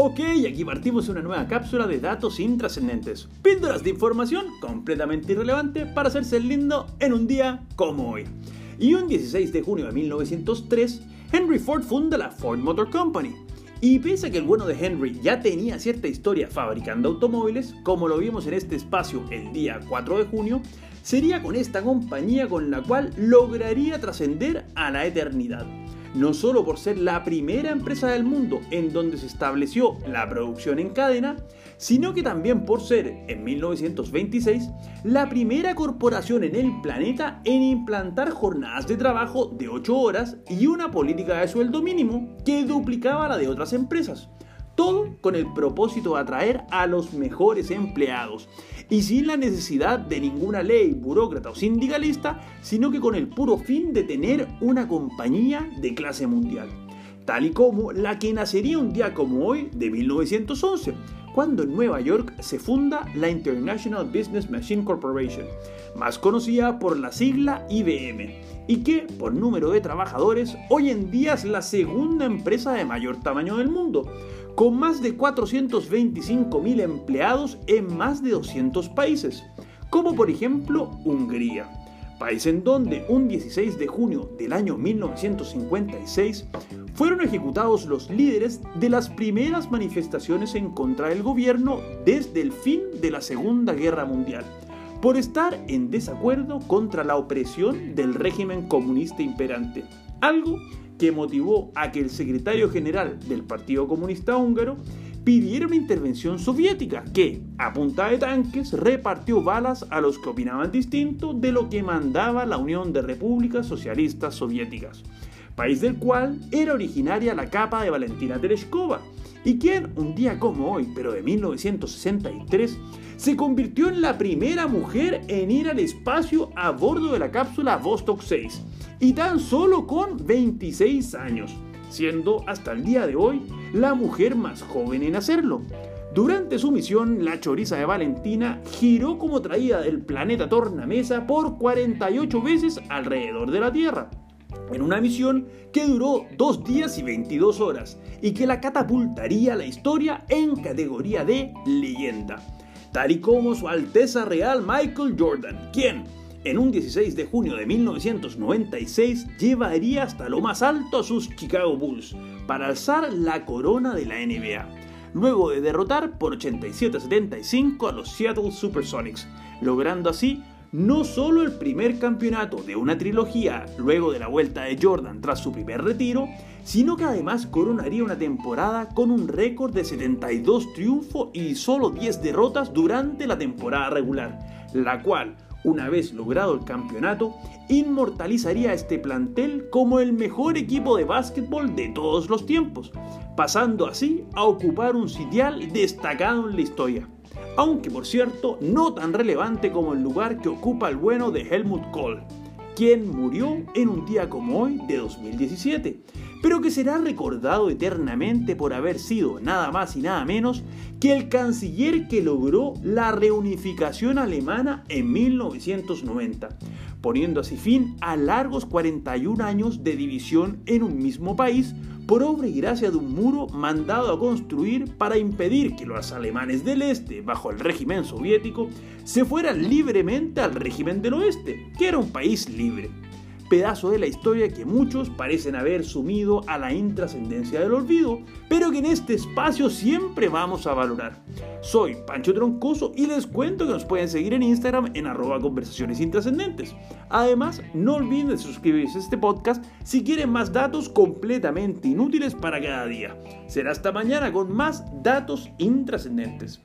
Ok, aquí partimos una nueva cápsula de datos intrascendentes. Píldoras de información completamente irrelevante para hacerse lindo en un día como hoy. Y un 16 de junio de 1903, Henry Ford funda la Ford Motor Company. Y pese a que el bueno de Henry ya tenía cierta historia fabricando automóviles, como lo vimos en este espacio el día 4 de junio, sería con esta compañía con la cual lograría trascender a la eternidad no solo por ser la primera empresa del mundo en donde se estableció la producción en cadena, sino que también por ser, en 1926, la primera corporación en el planeta en implantar jornadas de trabajo de 8 horas y una política de sueldo mínimo que duplicaba la de otras empresas. Todo con el propósito de atraer a los mejores empleados y sin la necesidad de ninguna ley, burócrata o sindicalista, sino que con el puro fin de tener una compañía de clase mundial. Tal y como la que nacería un día como hoy de 1911, cuando en Nueva York se funda la International Business Machine Corporation, más conocida por la sigla IBM, y que, por número de trabajadores, hoy en día es la segunda empresa de mayor tamaño del mundo, con más de 425.000 empleados en más de 200 países, como por ejemplo Hungría, país en donde un 16 de junio del año 1956 fueron ejecutados los líderes de las primeras manifestaciones en contra del gobierno desde el fin de la Segunda Guerra Mundial, por estar en desacuerdo contra la opresión del régimen comunista imperante, algo que motivó a que el secretario general del Partido Comunista Húngaro pidiera una intervención soviética que, a punta de tanques, repartió balas a los que opinaban distinto de lo que mandaba la Unión de Repúblicas Socialistas Soviéticas, país del cual era originaria la capa de Valentina Tereshkova, y quien, un día como hoy, pero de 1963, se convirtió en la primera mujer en ir al espacio a bordo de la cápsula Vostok 6 y tan solo con 26 años, siendo hasta el día de hoy la mujer más joven en hacerlo. Durante su misión, la choriza de Valentina giró como traída del planeta Tornamesa por 48 veces alrededor de la Tierra, en una misión que duró 2 días y 22 horas y que la catapultaría a la historia en categoría de leyenda, tal y como su Alteza Real Michael Jordan, quien en un 16 de junio de 1996 llevaría hasta lo más alto a sus Chicago Bulls para alzar la corona de la NBA, luego de derrotar por 87 75 a los Seattle Supersonics, logrando así no solo el primer campeonato de una trilogía luego de la vuelta de Jordan tras su primer retiro, sino que además coronaría una temporada con un récord de 72 triunfos y solo 10 derrotas durante la temporada regular, la cual una vez logrado el campeonato, inmortalizaría a este plantel como el mejor equipo de básquetbol de todos los tiempos, pasando así a ocupar un sitial destacado en la historia. Aunque por cierto, no tan relevante como el lugar que ocupa el bueno de Helmut Kohl, quien murió en un día como hoy de 2017, pero que será recordado eternamente por haber sido nada más y nada menos que el canciller que logró la reunificación alemana en 1990, poniendo así fin a largos 41 años de división en un mismo país por obra y gracia de un muro mandado a construir para impedir que los alemanes del este, bajo el régimen soviético, se fueran libremente al régimen del oeste, que era un país libre pedazo de la historia que muchos parecen haber sumido a la intrascendencia del olvido, pero que en este espacio siempre vamos a valorar. Soy Pancho Troncoso y les cuento que nos pueden seguir en Instagram en arroba conversaciones intrascendentes. Además, no olviden de suscribirse a este podcast si quieren más datos completamente inútiles para cada día. Será hasta mañana con más datos intrascendentes.